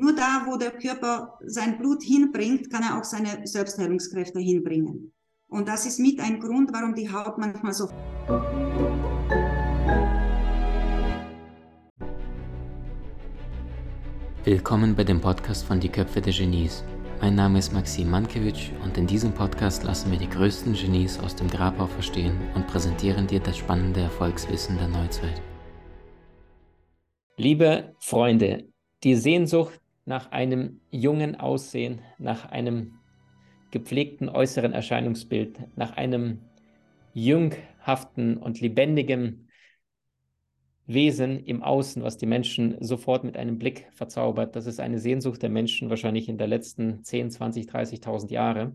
nur da, wo der Körper sein Blut hinbringt, kann er auch seine Selbstheilungskräfte hinbringen. Und das ist mit ein Grund, warum die Haut manchmal so. Willkommen bei dem Podcast von Die Köpfe der Genies. Mein Name ist Maxim Mankewitsch und in diesem Podcast lassen wir die größten Genies aus dem Grabau verstehen und präsentieren dir das spannende Erfolgswissen der Neuzeit. Liebe Freunde, die Sehnsucht nach einem jungen Aussehen, nach einem gepflegten äußeren Erscheinungsbild, nach einem jünghaften und lebendigen Wesen im Außen, was die Menschen sofort mit einem Blick verzaubert. Das ist eine Sehnsucht der Menschen wahrscheinlich in der letzten 10, 20, 30.000 Jahre.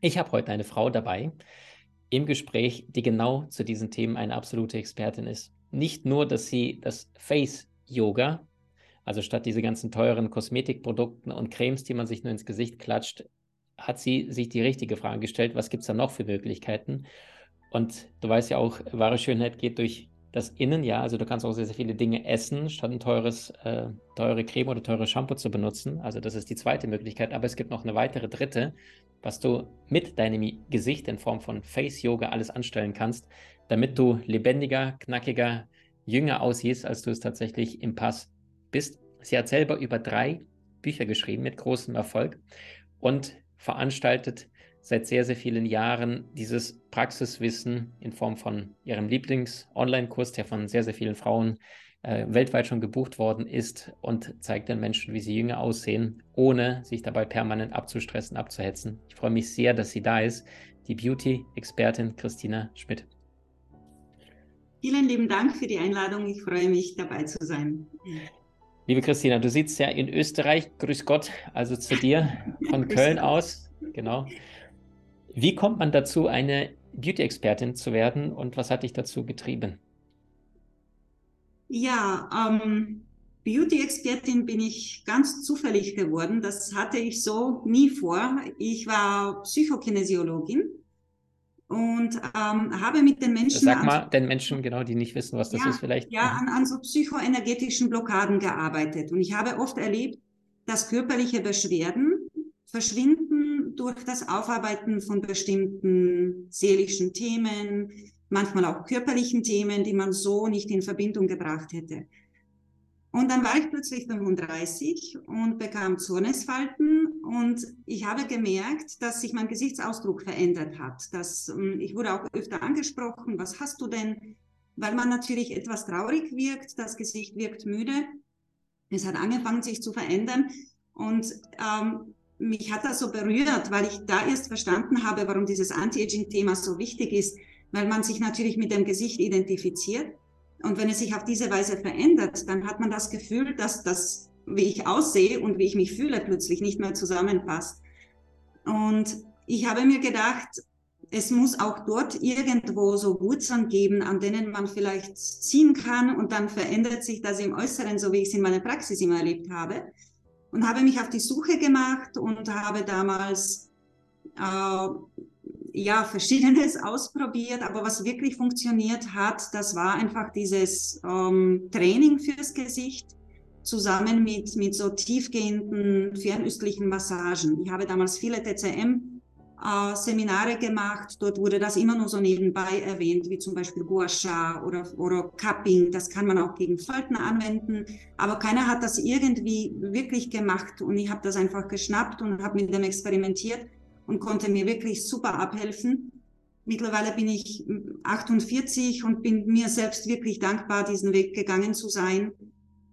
Ich habe heute eine Frau dabei im Gespräch, die genau zu diesen Themen eine absolute Expertin ist. Nicht nur, dass sie das Face Yoga also statt diese ganzen teuren Kosmetikprodukten und Cremes, die man sich nur ins Gesicht klatscht, hat sie sich die richtige Frage gestellt, was gibt es da noch für Möglichkeiten? Und du weißt ja auch, wahre Schönheit geht durch das Innen, ja, also du kannst auch sehr, sehr viele Dinge essen, statt ein teures, äh, teure Creme oder teures Shampoo zu benutzen. Also das ist die zweite Möglichkeit, aber es gibt noch eine weitere dritte, was du mit deinem Gesicht in Form von Face Yoga alles anstellen kannst, damit du lebendiger, knackiger, jünger aussiehst, als du es tatsächlich im Pass bist. Sie hat selber über drei Bücher geschrieben mit großem Erfolg und veranstaltet seit sehr, sehr vielen Jahren dieses Praxiswissen in Form von ihrem Lieblings-Online-Kurs, der von sehr, sehr vielen Frauen äh, weltweit schon gebucht worden ist und zeigt den Menschen, wie sie jünger aussehen, ohne sich dabei permanent abzustressen, abzuhetzen. Ich freue mich sehr, dass sie da ist, die Beauty-Expertin Christina Schmidt. Vielen lieben Dank für die Einladung. Ich freue mich, dabei zu sein. Liebe Christina, du sitzt ja in Österreich, grüß Gott, also zu dir von Köln aus. Genau. Wie kommt man dazu, eine Beauty-Expertin zu werden und was hat dich dazu getrieben? Ja, ähm, Beauty-Expertin bin ich ganz zufällig geworden. Das hatte ich so nie vor. Ich war Psychokinesiologin und ähm, habe mit den Menschen. Sag mal den Menschen, genau, die nicht wissen, was das ja, ist, vielleicht. Ja, an, an so psychoenergetischen Blockaden gearbeitet. Und ich habe oft erlebt, dass körperliche Beschwerden verschwinden durch das Aufarbeiten von bestimmten seelischen Themen, manchmal auch körperlichen Themen, die man so nicht in Verbindung gebracht hätte. Und dann war ich plötzlich 35 und bekam Zornesfalten und ich habe gemerkt, dass sich mein Gesichtsausdruck verändert hat. Dass, ähm, ich wurde auch öfter angesprochen, was hast du denn? Weil man natürlich etwas traurig wirkt, das Gesicht wirkt müde. Es hat angefangen, sich zu verändern und ähm, mich hat das so berührt, weil ich da erst verstanden habe, warum dieses Anti-Aging-Thema so wichtig ist, weil man sich natürlich mit dem Gesicht identifiziert und wenn es sich auf diese Weise verändert, dann hat man das Gefühl, dass das, wie ich aussehe und wie ich mich fühle, plötzlich nicht mehr zusammenpasst. Und ich habe mir gedacht, es muss auch dort irgendwo so Wurzeln geben, an denen man vielleicht ziehen kann und dann verändert sich das im Äußeren, so wie ich es in meiner Praxis immer erlebt habe. Und habe mich auf die Suche gemacht und habe damals äh, ja, verschiedenes ausprobiert, aber was wirklich funktioniert hat, das war einfach dieses ähm, Training fürs Gesicht zusammen mit, mit so tiefgehenden fernöstlichen Massagen. Ich habe damals viele TCM äh, gemacht. Dort wurde das immer nur so nebenbei erwähnt, wie zum Beispiel Gua Sha oder, oder Cupping. Das kann man auch gegen Falten anwenden. Aber keiner hat das irgendwie wirklich gemacht. Und ich habe das einfach geschnappt und habe mit dem experimentiert und konnte mir wirklich super abhelfen. Mittlerweile bin ich 48 und bin mir selbst wirklich dankbar, diesen Weg gegangen zu sein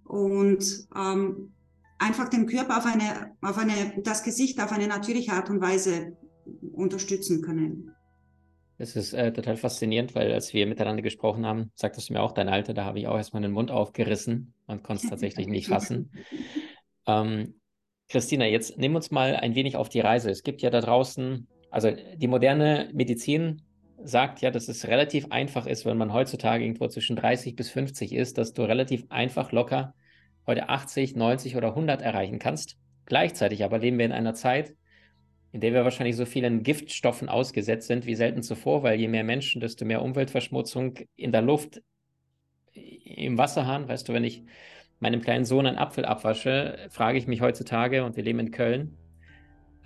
und ähm, einfach den Körper auf eine, auf eine, das Gesicht auf eine natürliche Art und Weise unterstützen können. Das ist äh, total faszinierend, weil als wir miteinander gesprochen haben, sagtest du mir auch dein Alter, da habe ich auch erstmal den Mund aufgerissen und konnte es tatsächlich nicht fassen. Ähm, Christina, jetzt nimm uns mal ein wenig auf die Reise. Es gibt ja da draußen, also die moderne Medizin sagt ja, dass es relativ einfach ist, wenn man heutzutage irgendwo zwischen 30 bis 50 ist, dass du relativ einfach locker heute 80, 90 oder 100 erreichen kannst. Gleichzeitig aber leben wir in einer Zeit, in der wir wahrscheinlich so vielen Giftstoffen ausgesetzt sind wie selten zuvor, weil je mehr Menschen, desto mehr Umweltverschmutzung in der Luft, im Wasserhahn, weißt du, wenn ich meinem kleinen Sohn einen Apfel abwasche, frage ich mich heutzutage, und wir leben in Köln,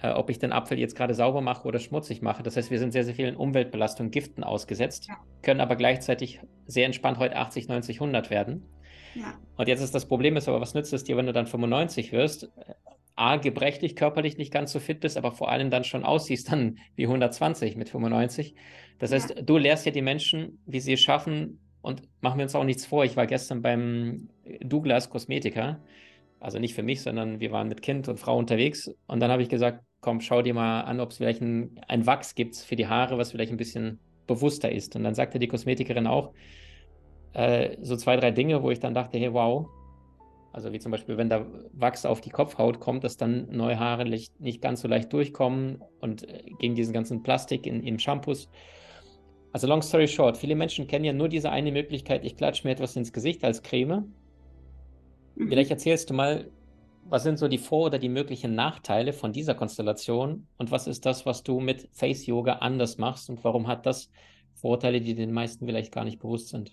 äh, ob ich den Apfel jetzt gerade sauber mache oder schmutzig mache. Das heißt, wir sind sehr, sehr vielen Umweltbelastungen, Giften ausgesetzt, ja. können aber gleichzeitig sehr entspannt heute 80, 90, 100 werden. Ja. Und jetzt ist das Problem ist aber, was nützt es dir, wenn du dann 95 wirst? A, gebrechlich, körperlich nicht ganz so fit bist, aber vor allem dann schon aussiehst dann wie 120 mit 95. Das heißt, ja. du lehrst ja die Menschen, wie sie es schaffen und machen wir uns auch nichts vor. Ich war gestern beim Douglas Kosmetiker, also nicht für mich, sondern wir waren mit Kind und Frau unterwegs und dann habe ich gesagt, komm, schau dir mal an, ob es vielleicht ein, ein Wachs gibt für die Haare, was vielleicht ein bisschen bewusster ist. Und dann sagte die Kosmetikerin auch äh, so zwei, drei Dinge, wo ich dann dachte, hey, wow, also wie zum Beispiel, wenn da Wachs auf die Kopfhaut kommt, dass dann neue Haare nicht ganz so leicht durchkommen und äh, gegen diesen ganzen Plastik in, in Shampoos. Also long story short, viele Menschen kennen ja nur diese eine Möglichkeit, ich klatsche mir etwas ins Gesicht als Creme. Mhm. Vielleicht erzählst du mal, was sind so die Vor- oder die möglichen Nachteile von dieser Konstellation und was ist das, was du mit Face Yoga anders machst und warum hat das Vorteile, die den meisten vielleicht gar nicht bewusst sind?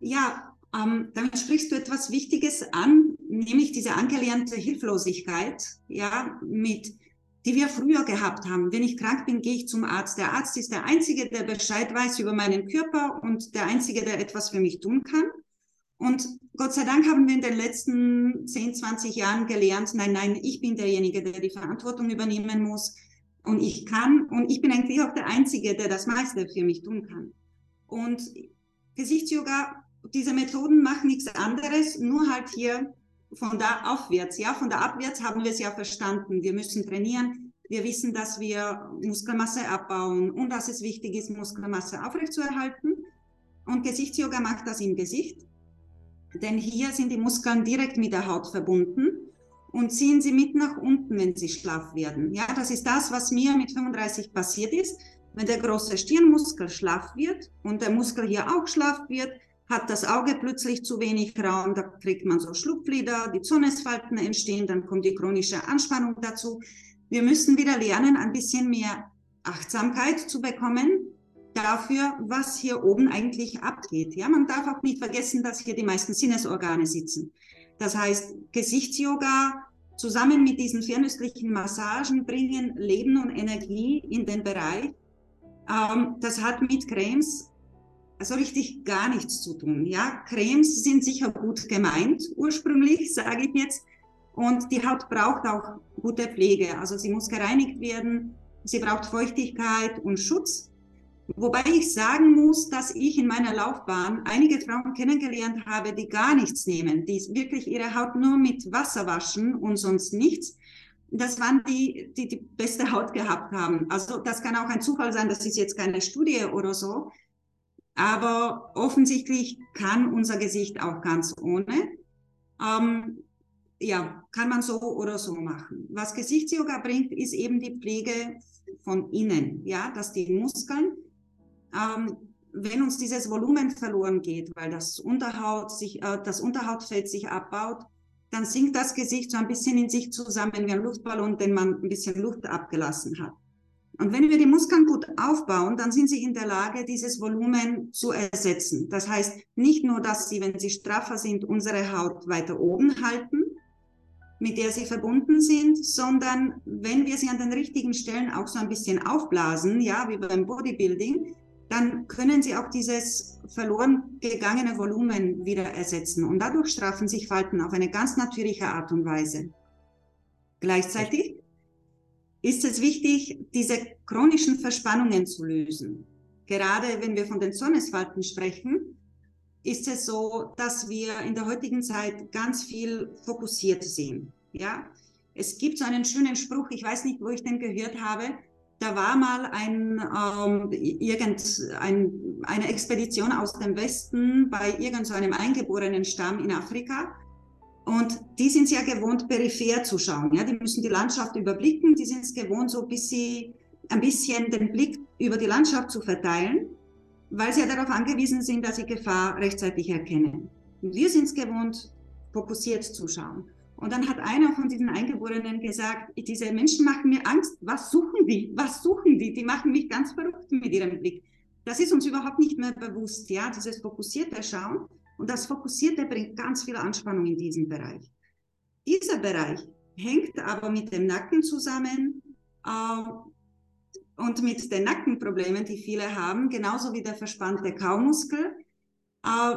Ja, ähm, damit sprichst du etwas Wichtiges an, nämlich diese angelernte Hilflosigkeit, ja, mit, die wir früher gehabt haben. Wenn ich krank bin, gehe ich zum Arzt. Der Arzt ist der Einzige, der Bescheid weiß über meinen Körper und der Einzige, der etwas für mich tun kann. Und Gott sei Dank haben wir in den letzten 10, 20 Jahren gelernt, nein, nein, ich bin derjenige, der die Verantwortung übernehmen muss. Und ich kann, und ich bin eigentlich auch der Einzige, der das meiste für mich tun kann. Und Gesichtsyoga diese Methoden machen nichts anderes, nur halt hier von da aufwärts. Ja, von da abwärts haben wir es ja verstanden. Wir müssen trainieren. Wir wissen, dass wir Muskelmasse abbauen und dass es wichtig ist, Muskelmasse aufrechtzuerhalten. Und Gesichtsyoga macht das im Gesicht. Denn hier sind die Muskeln direkt mit der Haut verbunden und ziehen sie mit nach unten, wenn sie schlaff werden. Ja, das ist das, was mir mit 35 passiert ist. Wenn der große Stirnmuskel schlaff wird und der Muskel hier auch schlaff wird, hat das Auge plötzlich zu wenig Raum, da kriegt man so Schlupflider, die Zornesfalten entstehen, dann kommt die chronische Anspannung dazu. Wir müssen wieder lernen, ein bisschen mehr Achtsamkeit zu bekommen dafür, was hier oben eigentlich abgeht. Ja, man darf auch nicht vergessen, dass hier die meisten Sinnesorgane sitzen. Das heißt, Gesichtsyoga zusammen mit diesen fernöstlichen Massagen bringen Leben und Energie in den Bereich. Ähm, das hat mit Cremes also richtig gar nichts zu tun. Ja, Cremes sind sicher gut gemeint, ursprünglich, sage ich jetzt. Und die Haut braucht auch gute Pflege. Also sie muss gereinigt werden, sie braucht Feuchtigkeit und Schutz. Wobei ich sagen muss, dass ich in meiner Laufbahn einige Frauen kennengelernt habe, die gar nichts nehmen, die wirklich ihre Haut nur mit Wasser waschen und sonst nichts. Das waren die, die die beste Haut gehabt haben. Also das kann auch ein Zufall sein, das ist jetzt keine Studie oder so. Aber offensichtlich kann unser Gesicht auch ganz ohne. Ähm, ja, kann man so oder so machen. Was Gesichtsyoga bringt, ist eben die Pflege von innen, ja, dass die Muskeln, ähm, wenn uns dieses Volumen verloren geht, weil das Unterhaut sich, äh, das Unterhautfett sich abbaut, dann sinkt das Gesicht so ein bisschen in sich zusammen wie ein Luftballon, den man ein bisschen Luft abgelassen hat. Und wenn wir die Muskeln gut aufbauen, dann sind sie in der Lage, dieses Volumen zu ersetzen. Das heißt nicht nur, dass sie, wenn sie straffer sind, unsere Haut weiter oben halten, mit der sie verbunden sind, sondern wenn wir sie an den richtigen Stellen auch so ein bisschen aufblasen, ja, wie beim Bodybuilding, dann können sie auch dieses verloren gegangene Volumen wieder ersetzen. Und dadurch straffen sich Falten auf eine ganz natürliche Art und Weise. Gleichzeitig ist es wichtig, diese chronischen Verspannungen zu lösen. Gerade wenn wir von den Zornesfalten sprechen, ist es so, dass wir in der heutigen Zeit ganz viel fokussiert sehen. Ja, es gibt so einen schönen Spruch, ich weiß nicht, wo ich den gehört habe. Da war mal ein, ähm, irgend, ein, eine Expedition aus dem Westen bei irgendeinem so eingeborenen Stamm in Afrika und die sind es ja gewohnt, peripher zu schauen. Ja? Die müssen die Landschaft überblicken. Die sind es gewohnt, so bis sie ein bisschen den Blick über die Landschaft zu verteilen, weil sie ja darauf angewiesen sind, dass sie Gefahr rechtzeitig erkennen. Wir sind es gewohnt, fokussiert zu schauen. Und dann hat einer von diesen Eingeborenen gesagt, diese Menschen machen mir Angst. Was suchen die? Was suchen die? Die machen mich ganz verrückt mit ihrem Blick. Das ist uns überhaupt nicht mehr bewusst, ja, dieses fokussierte Schauen. Und das Fokussierte bringt ganz viel Anspannung in diesen Bereich. Dieser Bereich hängt aber mit dem Nacken zusammen äh, und mit den Nackenproblemen, die viele haben, genauso wie der verspannte Kaumuskel. Äh,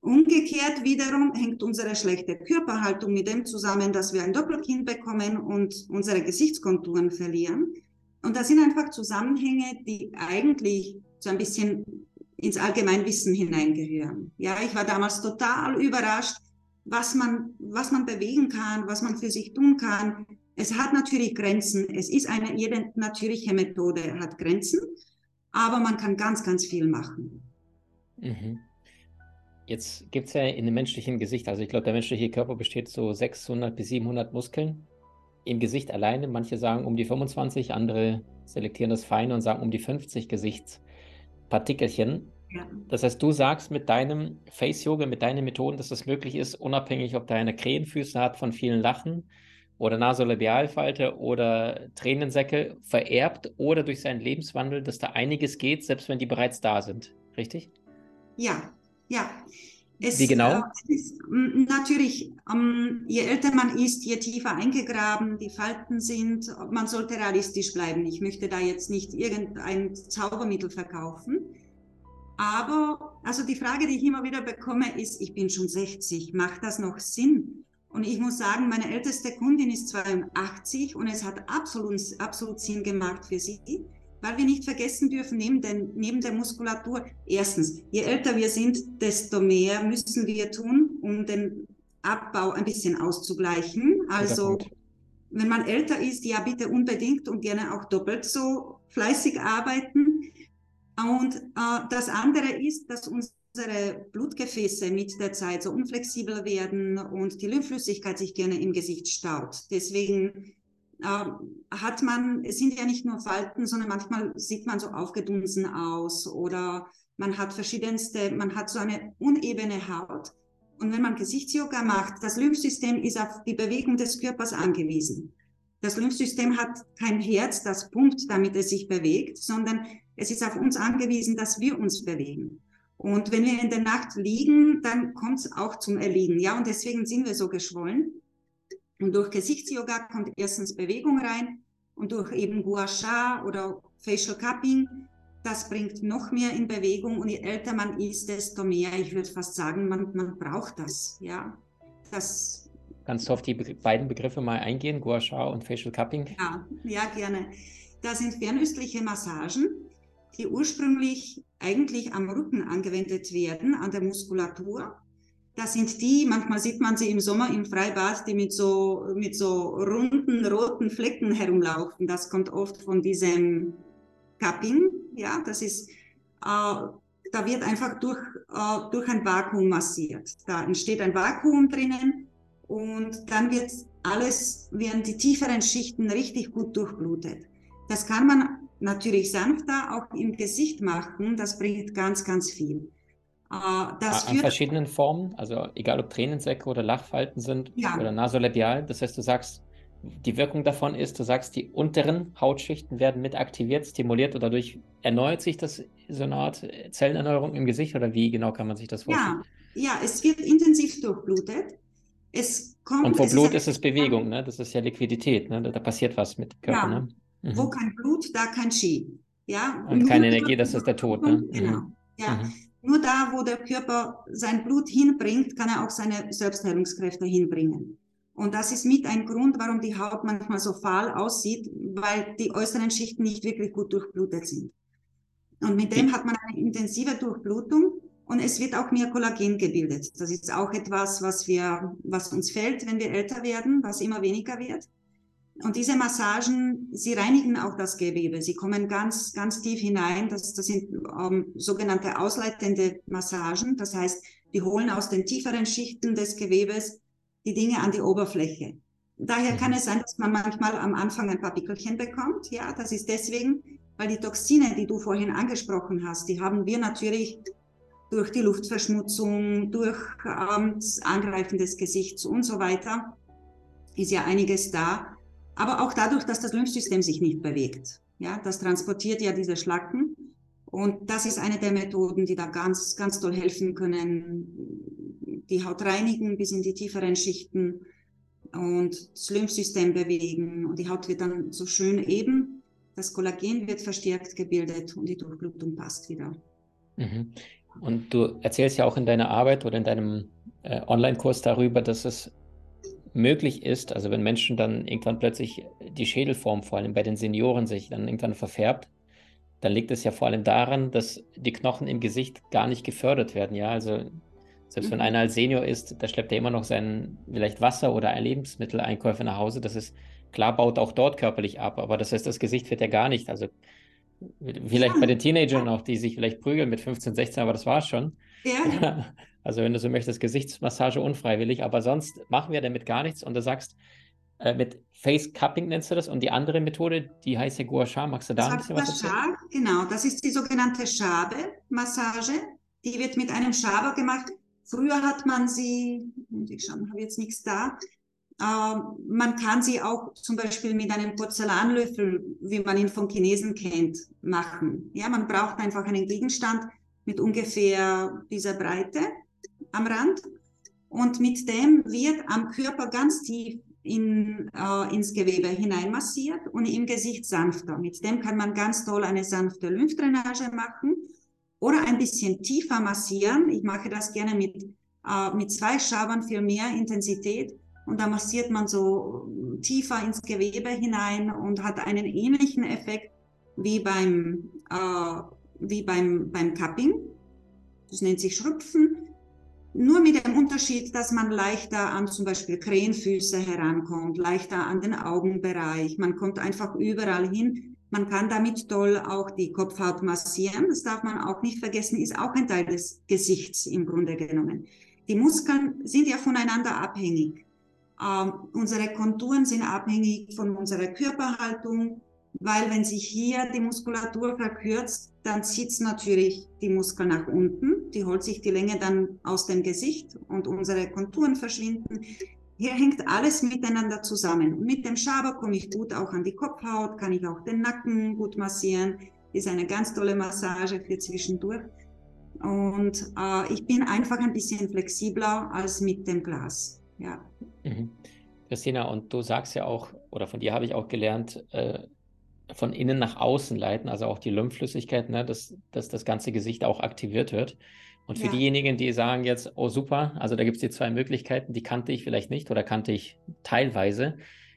umgekehrt wiederum hängt unsere schlechte Körperhaltung mit dem zusammen, dass wir ein Doppelkinn bekommen und unsere Gesichtskonturen verlieren. Und das sind einfach Zusammenhänge, die eigentlich so ein bisschen ins Allgemeinwissen hineingehören. Ja, ich war damals total überrascht, was man, was man bewegen kann, was man für sich tun kann. Es hat natürlich Grenzen. Es ist eine, jede natürliche Methode hat Grenzen, aber man kann ganz, ganz viel machen. Mhm. Jetzt gibt es ja in dem menschlichen Gesicht, also ich glaube, der menschliche Körper besteht so 600 bis 700 Muskeln im Gesicht alleine. Manche sagen um die 25, andere selektieren das feine und sagen um die 50 Gesichtspartikelchen. Ja. Das heißt, du sagst mit deinem Face-Yoga, mit deinen Methoden, dass das möglich ist, unabhängig, ob der eine Krähenfüße hat von vielen Lachen oder Nasolabialfalte oder Tränensäcke, vererbt oder durch seinen Lebenswandel, dass da einiges geht, selbst wenn die bereits da sind. Richtig? Ja, ja. Es, Wie genau? Äh, ist, natürlich, ähm, je älter man ist, je tiefer eingegraben die Falten sind, man sollte realistisch bleiben. Ich möchte da jetzt nicht irgendein Zaubermittel verkaufen. Aber, also die Frage, die ich immer wieder bekomme, ist, ich bin schon 60, macht das noch Sinn? Und ich muss sagen, meine älteste Kundin ist 82 und es hat absolut, absolut Sinn gemacht für sie weil wir nicht vergessen dürfen, neben, den, neben der Muskulatur, erstens, je älter wir sind, desto mehr müssen wir tun, um den Abbau ein bisschen auszugleichen. Also, wenn man älter ist, ja, bitte unbedingt und gerne auch doppelt so fleißig arbeiten. Und äh, das andere ist, dass unsere Blutgefäße mit der Zeit so unflexibel werden und die Lymphflüssigkeit sich gerne im Gesicht staut. Deswegen äh, hat man, es sind ja nicht nur Falten, sondern manchmal sieht man so aufgedunsen aus oder man hat verschiedenste, man hat so eine unebene Haut. Und wenn man Gesichtsyoga macht, das Lymphsystem ist auf die Bewegung des Körpers angewiesen. Das Lymphsystem hat kein Herz, das pumpt, damit es sich bewegt, sondern es ist auf uns angewiesen, dass wir uns bewegen. Und wenn wir in der Nacht liegen, dann kommt es auch zum Erliegen. Ja, und deswegen sind wir so geschwollen. Und durch Gesichtsyoga kommt erstens Bewegung rein und durch eben Gua Sha oder Facial Cupping, das bringt noch mehr in Bewegung und je älter man ist, desto mehr, ich würde fast sagen, man, man braucht das, ja. Das, Kannst du auf die Be beiden Begriffe mal eingehen, Gua Sha und Facial Cupping? Ja, ja, gerne. Das sind fernöstliche Massagen, die ursprünglich eigentlich am Rücken angewendet werden, an der Muskulatur das sind die, manchmal sieht man sie im Sommer im Freibad, die mit so, mit so runden roten Flecken herumlaufen. Das kommt oft von diesem Cupping. Ja, das ist, äh, da wird einfach durch, äh, durch ein Vakuum massiert. Da entsteht ein Vakuum drinnen und dann wird alles, werden die tieferen Schichten richtig gut durchblutet. Das kann man natürlich sanfter auch im Gesicht machen. Das bringt ganz, ganz viel. Uh, das An verschiedenen Formen, also egal ob Tränensäcke oder Lachfalten sind ja. oder nasolabial. Das heißt, du sagst, die Wirkung davon ist, du sagst, die unteren Hautschichten werden mit aktiviert, stimuliert und dadurch erneuert sich das so eine Art Zellenerneuerung im Gesicht oder wie genau kann man sich das vorstellen? Ja, ja es wird intensiv durchblutet. Es kommt, und wo es Blut ist, ist es Bewegung, ne? das ist ja Liquidität, ne? da, da passiert was mit dem Körper. Ja. Ne? Mhm. Wo kein Blut, da kein Ski. Ja? Und, und keine Energie, das ist der Tod. Ne? Genau. Mhm. Ja. Mhm. Nur da, wo der Körper sein Blut hinbringt, kann er auch seine Selbstheilungskräfte hinbringen. Und das ist mit ein Grund, warum die Haut manchmal so fahl aussieht, weil die äußeren Schichten nicht wirklich gut durchblutet sind. Und mit dem hat man eine intensive Durchblutung und es wird auch mehr Kollagen gebildet. Das ist auch etwas, was wir, was uns fällt, wenn wir älter werden, was immer weniger wird. Und diese Massagen, sie reinigen auch das Gewebe. Sie kommen ganz, ganz tief hinein. Das, das sind ähm, sogenannte ausleitende Massagen. Das heißt, die holen aus den tieferen Schichten des Gewebes die Dinge an die Oberfläche. Daher kann mhm. es sein, dass man manchmal am Anfang ein paar Pickelchen bekommt. Ja, das ist deswegen, weil die Toxine, die du vorhin angesprochen hast, die haben wir natürlich durch die Luftverschmutzung, durch ähm, das Angreifen des Gesichts und so weiter, ist ja einiges da aber auch dadurch, dass das Lymphsystem sich nicht bewegt. Ja, das transportiert ja diese Schlacken Und das ist eine der Methoden, die da ganz, ganz toll helfen können, die Haut reinigen bis in die tieferen Schichten und das Lymphsystem bewegen und die Haut wird dann so schön eben. Das Kollagen wird verstärkt gebildet und die Durchblutung passt wieder. Mhm. Und du erzählst ja auch in deiner Arbeit oder in deinem äh, Online-Kurs darüber, dass es möglich ist, also wenn Menschen dann irgendwann plötzlich die Schädelform, vor allem bei den Senioren, sich dann irgendwann verfärbt, dann liegt es ja vor allem daran, dass die Knochen im Gesicht gar nicht gefördert werden. Ja, also selbst mhm. wenn einer als Senior ist, da schleppt er immer noch sein vielleicht Wasser oder Lebensmitteleinkäufe nach Hause. Das ist klar, baut auch dort körperlich ab, aber das heißt, das Gesicht wird ja gar nicht. Also vielleicht bei den Teenagern auch, die sich vielleicht prügeln mit 15, 16, aber das war es schon. Ja. Also wenn du so möchtest, Gesichtsmassage unfreiwillig, aber sonst machen wir damit gar nichts und du sagst, äh, mit Face Cupping nennst du das und die andere Methode, die heißt ja Gua Sha. Magst du da ein bisschen was erzählen? Genau, das ist die sogenannte Schabe-Massage. Die wird mit einem Schaber gemacht. Früher hat man sie, ich schaue, habe jetzt nichts da. Äh, man kann sie auch zum Beispiel mit einem Porzellanlöffel, wie man ihn von Chinesen kennt, machen. Ja, man braucht einfach einen Gegenstand mit ungefähr dieser Breite am Rand. Und mit dem wird am Körper ganz tief in, äh, ins Gewebe hineinmassiert und im Gesicht sanfter. Mit dem kann man ganz toll eine sanfte Lymphdrainage machen oder ein bisschen tiefer massieren. Ich mache das gerne mit, äh, mit zwei Schabern für mehr Intensität. Und da massiert man so tiefer ins Gewebe hinein und hat einen ähnlichen Effekt wie beim, äh, wie beim, beim Cupping. Das nennt sich Schrupfen. Nur mit dem Unterschied, dass man leichter an zum Beispiel Krähenfüße herankommt, leichter an den Augenbereich. Man kommt einfach überall hin man kann damit toll auch die Kopfhaut massieren. Das darf man auch nicht vergessen, ist auch ein Teil des Gesichts im Grunde genommen. Die Muskeln sind ja voneinander abhängig. Ähm, unsere Konturen sind abhängig von unserer Körperhaltung, weil wenn sich hier die Muskulatur verkürzt, dann zieht es natürlich die Muskeln nach unten, die holt sich die Länge dann aus dem Gesicht und unsere Konturen verschwinden. Hier hängt alles miteinander zusammen. Mit dem Schaber komme ich gut auch an die Kopfhaut, kann ich auch den Nacken gut massieren. Ist eine ganz tolle Massage für zwischendurch. Und äh, ich bin einfach ein bisschen flexibler als mit dem Glas. Ja. Mhm. Christina, und du sagst ja auch, oder von dir habe ich auch gelernt, äh, von innen nach außen leiten, also auch die Lymphflüssigkeit, ne, dass, dass das ganze Gesicht auch aktiviert wird. Und für ja. diejenigen, die sagen jetzt, oh super, also da gibt es die zwei Möglichkeiten, die kannte ich vielleicht nicht oder kannte ich teilweise.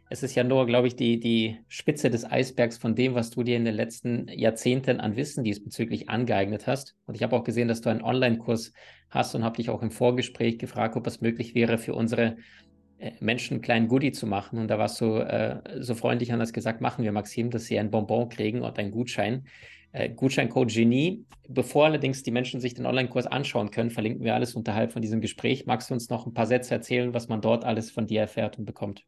Es ist ja nur, glaube ich, die, die Spitze des Eisbergs von dem, was du dir in den letzten Jahrzehnten an Wissen diesbezüglich angeeignet hast. Und ich habe auch gesehen, dass du einen Online-Kurs hast und habe dich auch im Vorgespräch gefragt, ob es möglich wäre, für unsere Menschen einen kleinen Goodie zu machen. Und da warst du äh, so freundlich und hast gesagt, machen wir, Maxim, dass sie ein Bonbon kriegen und einen Gutschein äh, Gutscheincode Genie. Bevor allerdings die Menschen sich den Online-Kurs anschauen können, verlinken wir alles unterhalb von diesem Gespräch. Magst du uns noch ein paar Sätze erzählen, was man dort alles von dir erfährt und bekommt?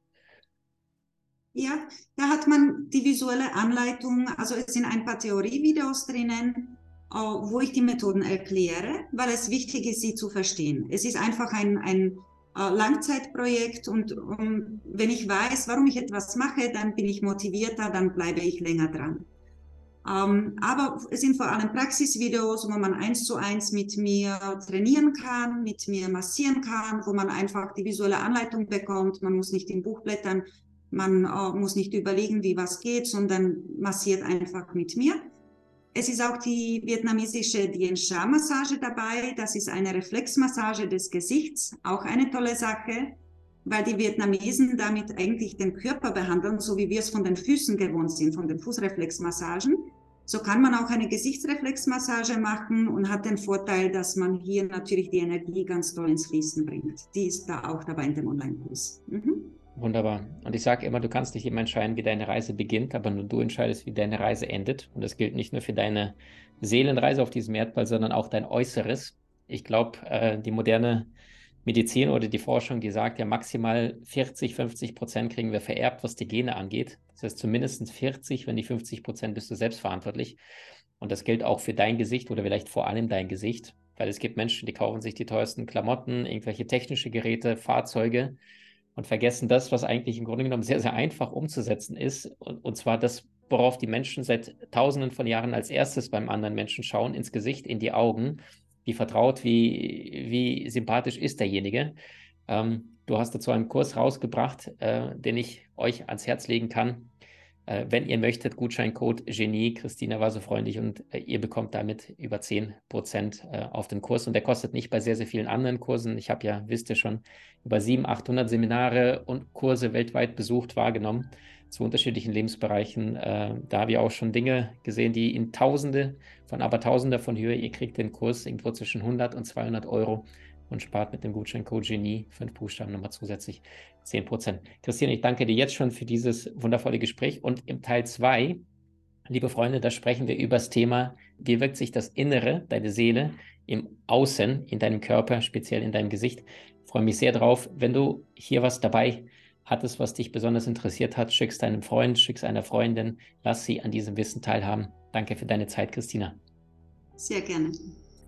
Ja, da hat man die visuelle Anleitung, also es sind ein paar Theorievideos drinnen, äh, wo ich die Methoden erkläre, weil es wichtig ist, sie zu verstehen. Es ist einfach ein, ein äh, Langzeitprojekt und um, wenn ich weiß, warum ich etwas mache, dann bin ich motivierter, dann bleibe ich länger dran. Ähm, aber es sind vor allem Praxisvideos, wo man eins zu eins mit mir trainieren kann, mit mir massieren kann, wo man einfach die visuelle Anleitung bekommt. Man muss nicht im Buch blättern, man äh, muss nicht überlegen, wie was geht, sondern massiert einfach mit mir. Es ist auch die vietnamesische Dien Sha Massage dabei. Das ist eine Reflexmassage des Gesichts, auch eine tolle Sache, weil die Vietnamesen damit eigentlich den Körper behandeln, so wie wir es von den Füßen gewohnt sind, von den Fußreflexmassagen. So kann man auch eine Gesichtsreflexmassage machen und hat den Vorteil, dass man hier natürlich die Energie ganz toll ins Fließen bringt. Die ist da auch dabei in dem Online-Kurs. Mhm. Wunderbar. Und ich sage immer, du kannst nicht immer entscheiden, wie deine Reise beginnt, aber nur du entscheidest, wie deine Reise endet. Und das gilt nicht nur für deine Seelenreise auf diesem Erdball, sondern auch dein Äußeres. Ich glaube, äh, die moderne Medizin oder die Forschung, die sagt ja maximal 40, 50 Prozent kriegen wir vererbt, was die Gene angeht. Das heißt zumindest 40, wenn die 50 Prozent bist du selbst verantwortlich. Und das gilt auch für dein Gesicht oder vielleicht vor allem dein Gesicht, weil es gibt Menschen, die kaufen sich die teuersten Klamotten, irgendwelche technische Geräte, Fahrzeuge und vergessen das, was eigentlich im Grunde genommen sehr, sehr einfach umzusetzen ist. Und, und zwar das worauf die Menschen seit tausenden von Jahren als erstes beim anderen Menschen schauen, ins Gesicht, in die Augen, wie vertraut, wie, wie sympathisch ist derjenige. Ähm, du hast dazu einen Kurs rausgebracht, äh, den ich euch ans Herz legen kann. Äh, wenn ihr möchtet, Gutscheincode Genie, Christina war so freundlich und äh, ihr bekommt damit über 10% äh, auf den Kurs. Und der kostet nicht bei sehr, sehr vielen anderen Kursen. Ich habe ja, wisst ihr schon, über 700, 800 Seminare und Kurse weltweit besucht, wahrgenommen zu unterschiedlichen Lebensbereichen. Da habe ich auch schon Dinge gesehen, die in Tausende von aber Tausender von Höhe. Ihr kriegt den Kurs irgendwo zwischen 100 und 200 Euro und spart mit dem Gutscheincode Genie, fünf Buchstaben nochmal zusätzlich 10%. Christian, ich danke dir jetzt schon für dieses wundervolle Gespräch. Und im Teil 2, liebe Freunde, da sprechen wir über das Thema, wie wirkt sich das Innere, deine Seele, im Außen, in deinem Körper, speziell in deinem Gesicht. Ich freue mich sehr drauf. Wenn du hier was dabei hattest, was dich besonders interessiert hat, schickst deinem Freund, schickst einer Freundin, lass sie an diesem Wissen teilhaben. Danke für deine Zeit, Christina. Sehr gerne.